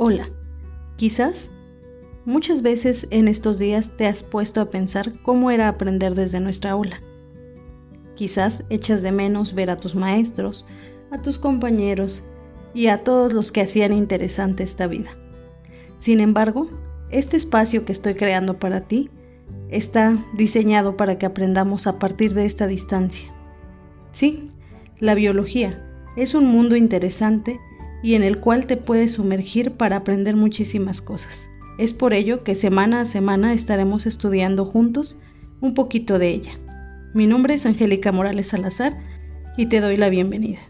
Hola, quizás muchas veces en estos días te has puesto a pensar cómo era aprender desde nuestra aula. Quizás echas de menos ver a tus maestros, a tus compañeros y a todos los que hacían interesante esta vida. Sin embargo, este espacio que estoy creando para ti está diseñado para que aprendamos a partir de esta distancia. Sí, la biología es un mundo interesante y en el cual te puedes sumergir para aprender muchísimas cosas. Es por ello que semana a semana estaremos estudiando juntos un poquito de ella. Mi nombre es Angélica Morales Salazar y te doy la bienvenida.